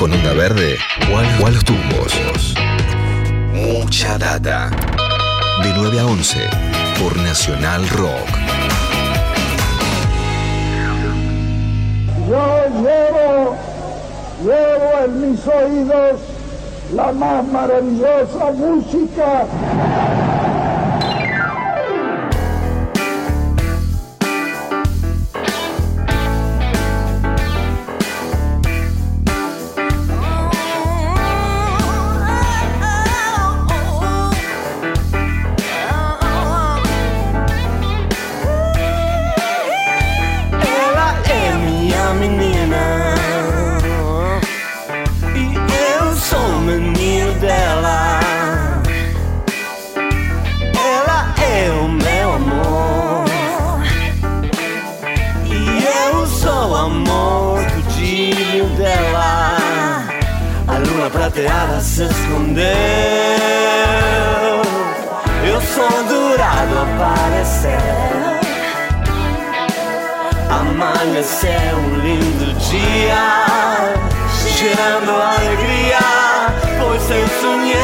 con onda verde o a los tumbos. Mucha data. De 9 a 11 por Nacional Rock. Yo llevo, llevo en mis oídos la más maravillosa música prateada se escondeu. Eu sou dourado aparecer. Amanheceu um lindo dia, cheirando alegria. Pois eu sonhei,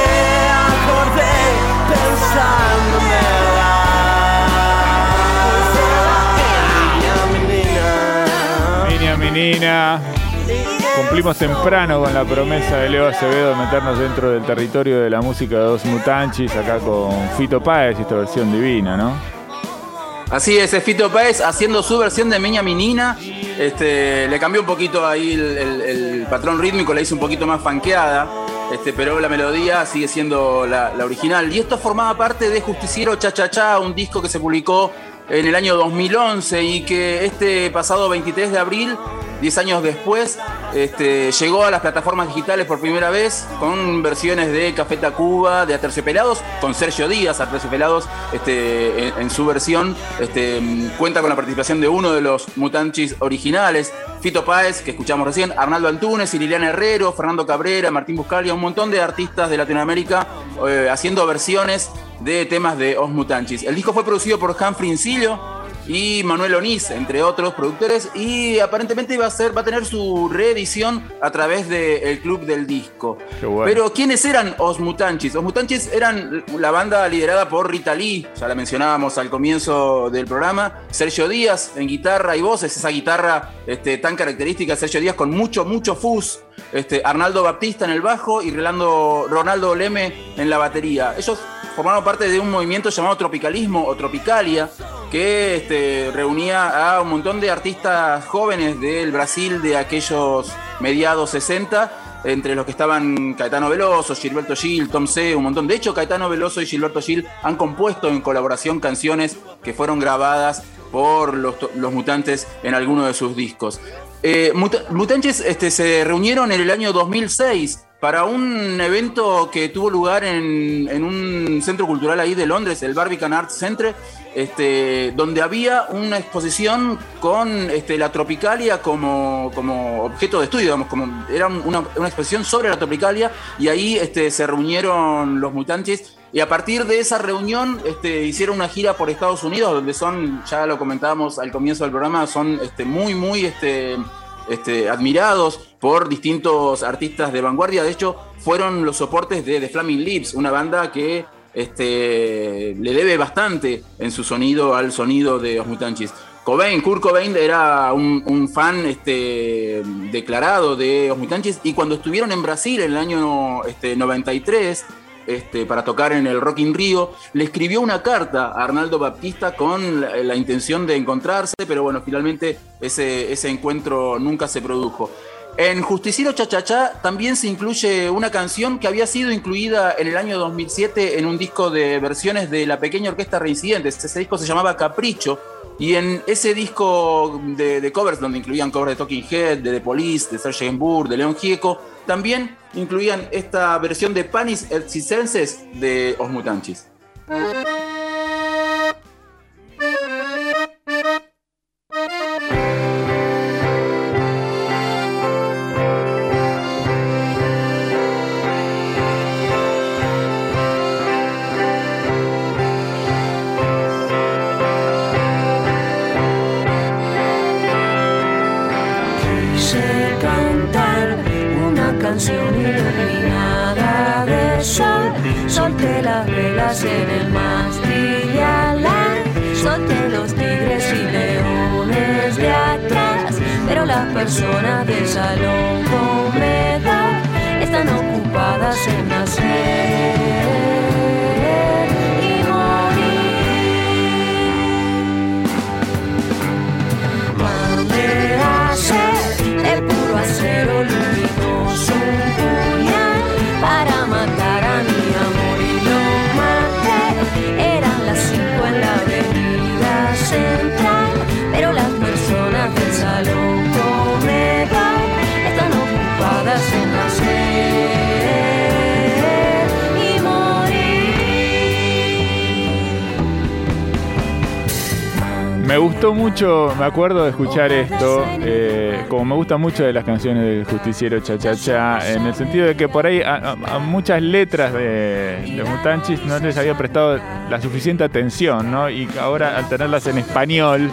acordei pensando nela. Pois ela é minha menina. Minha menina. Cumplimos temprano con la promesa de Leo Acevedo de meternos dentro del territorio de la música de Dos Mutanchis, acá con Fito Páez y esta versión divina, ¿no? Así es, es Fito Páez haciendo su versión de Miña Menina. Este, le cambió un poquito ahí el, patrón rítmico, la hizo un poquito más fanqueada, este, pero la melodía sigue siendo la, la original. Y esto formaba parte de Justiciero Cha Cha Cha, un disco que se publicó en el año 2011 y que este pasado 23 de abril 10 años después, este, llegó a las plataformas digitales por primera vez con versiones de Café Tacuba, de Aterciopelados, con Sergio Díaz, Aterciopelados, este, en, su versión, este, cuenta con la participación de uno de los mutanchis originales, Fito Páez, que escuchamos recién, Arnaldo Antunes, Liliana Herrero, Fernando Cabrera, Martín Buscalia, un montón de artistas de Latinoamérica eh, haciendo versiones de temas de Os Mutanchis. El disco fue producido por Humphrey Incilio, y Manuel Onís, entre otros productores, y aparentemente va a, ser, va a tener su reedición a través del Club del Disco. Pero ¿quiénes eran Os Mutanchis? Os Mutanchis eran la banda liderada por Rita Lee, ya la mencionábamos al comienzo del programa, Sergio Díaz en guitarra y voces, esa guitarra este, tan característica Sergio Díaz con mucho, mucho fuzz, este, Arnaldo Baptista en el bajo y Ronaldo, Ronaldo Leme en la batería. Ellos formaron parte de un movimiento llamado Tropicalismo o Tropicalia, que este, reunía a un montón de artistas jóvenes del Brasil de aquellos mediados 60, entre los que estaban Caetano Veloso, Gilberto Gil, Tom C, un montón. De hecho, Caetano Veloso y Gilberto Gil han compuesto en colaboración canciones que fueron grabadas por los, mutantes en alguno de sus discos. Eh, mutantes este, se reunieron en el año 2006 para un evento que tuvo lugar en, un centro cultural ahí de Londres, el Barbican Arts Center, este, donde había una exposición con este, la tropicalia como, como, objeto de estudio, digamos, como era una, exposición sobre la tropicalia, y ahí este, se reunieron los mutantes. Y a partir de esa reunión este, hicieron una gira por Estados Unidos, donde son, ya lo comentábamos al comienzo del programa, son este, muy, muy este, este, admirados por distintos artistas de vanguardia. De hecho, fueron los soportes de The Flaming Lips, una banda que este, le debe bastante en su sonido al sonido de Os Mutanchis. Cobain, Kurt Cobain era un, fan este, declarado de Os Mutanchis y cuando estuvieron en Brasil en el año este, 93, este, para tocar en el Rock in Rio, le escribió una carta a Arnaldo Baptista con la, intención de encontrarse, pero bueno, finalmente ese encuentro nunca se produjo. En Justiciero Chachachá también se incluye una canción que había sido incluida en el año 2007 en un disco de versiones de la pequeña orquesta Reincidentes. Ese disco se llamaba Capricho. Y en ese disco de, covers, donde incluían covers de Talking Head, de The Police, de Serge Gainsbourg, de León Gieco, también incluían esta versión de Panis Excisenses de Os Mutanchis. Personas del salón comedor están ocupadas en nacer. y morir. Bandera ser de puro acero Me gustó mucho, me acuerdo de escuchar esto, eh, como me gusta mucho de las canciones del justiciero Cha Cha en el sentido de que por ahí a muchas letras de, de Mutanchis no les había prestado la suficiente atención, ¿no? Y ahora al tenerlas en español,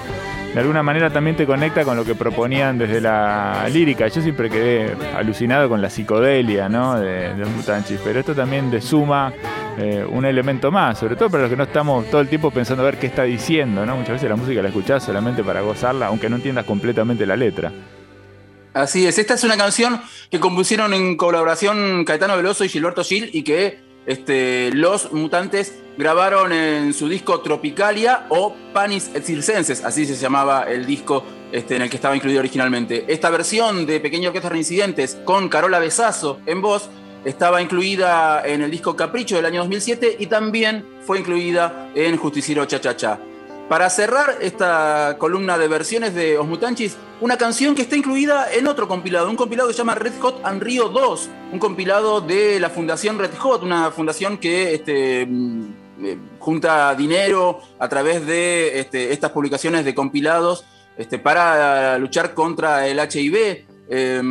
de alguna manera también te conecta con lo que proponían desde la lírica. Yo siempre quedé alucinado con la psicodelia, ¿no? De, de Mutanchis, pero esto también de suma eh, un elemento más, sobre todo para los que no estamos todo el tiempo pensando a ver qué está diciendo, ¿no? Muchas veces la música la escuchás solamente para gozarla, aunque no entiendas completamente la letra. Así es, esta es una canción que compusieron en colaboración Caetano Veloso y Gilberto Gil y que este, los mutantes grabaron en su disco Tropicalia o Panis Circenses, así se llamaba el disco este, en el que estaba incluido originalmente. Esta versión de Pequeña Orquesta Reincidentes con Carola Besazo en voz estaba incluida en el disco Capricho del año 2007 y también fue incluida en Justiciero Cha Cha Cha. Para cerrar esta columna de versiones de Os Mutanchis, una canción que está incluida en otro compilado, un compilado que se llama Red Hot and Rio 2, un compilado de la Fundación Red Hot, una fundación que este, mm, eh, junta dinero a través de este, estas publicaciones de compilados este, para luchar contra el HIV. Eh,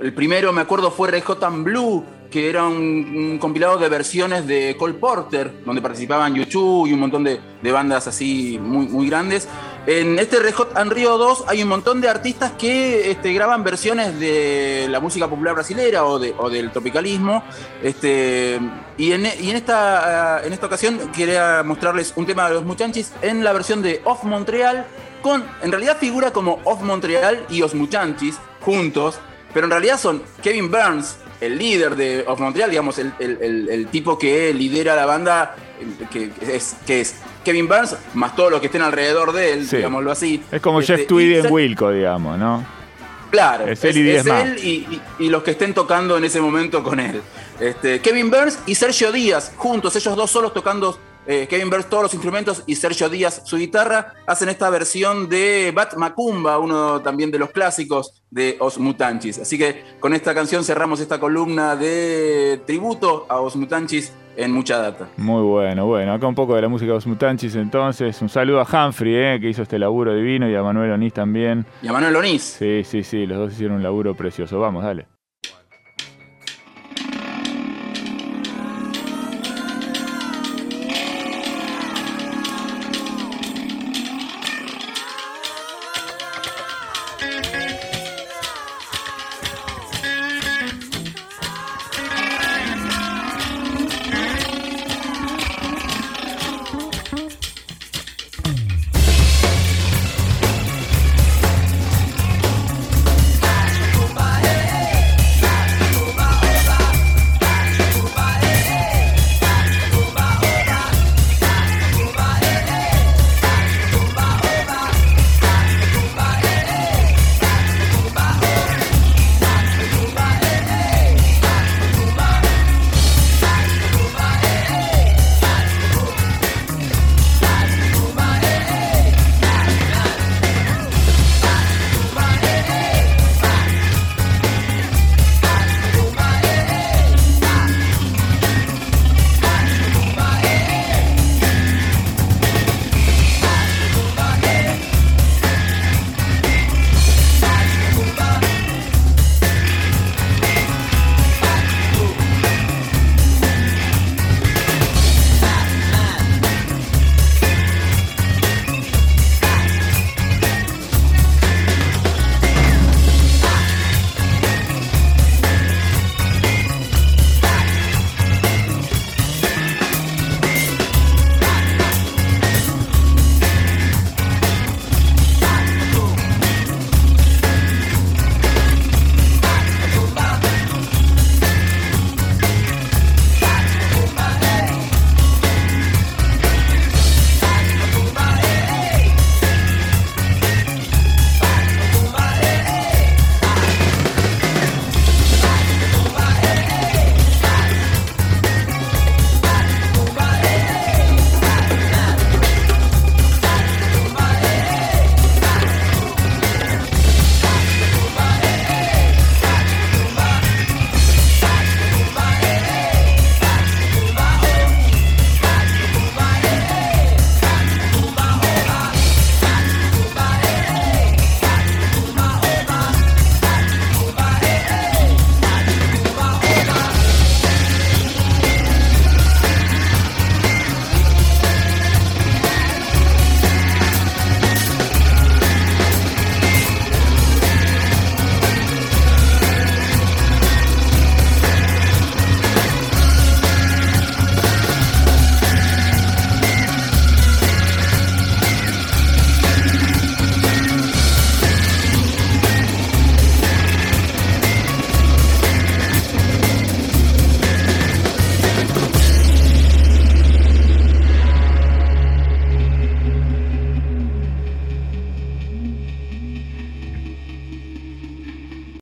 el primero, me acuerdo, fue Red Hot and Blue, que era un, compilado de versiones de Cole Porter, donde participaban YouTube y un montón de, bandas así muy, grandes. En este Red Hot and Rio 2 hay un montón de artistas que este, graban versiones de la música popular brasilera o, de- o del tropicalismo. Este, y en, esta, en esta ocasión quería mostrarles un tema de los Muchanchis en la versión de Off Montreal, con, en realidad figura como Off Montreal y Os Muchanchis juntos, pero en realidad son Kevin Burns, el líder de Of Montreal, digamos, el, el- el- el tipo que lidera la banda, que, que es, que es Kevin Burns, más todos los que estén alrededor de él, Sí. digámoslo así. Es como Este, Jeff Tweedy en Wilco, digamos, ¿no? Claro, Es es, él y es más. él y, y- y los que estén tocando en ese momento con él. Este, Kevin Burns y Sergio Díaz, juntos, ellos dos solos tocando, eh, Kevin Burns todos los instrumentos y Sergio Díaz su guitarra, hacen esta versión de Bat Macumba, uno también de los clásicos de Os Mutanchis. Así que con esta canción cerramos esta columna de tributo a Os Mutanchis en mucha data. Muy bueno, bueno. Acá un poco de la música de los Mutanchis, entonces. Un saludo a Humphrey, eh, que hizo este laburo divino, y a Manuel Onís también. Y a Manuel Onís. Sí, sí, sí, los dos hicieron un laburo precioso. Vamos, dale.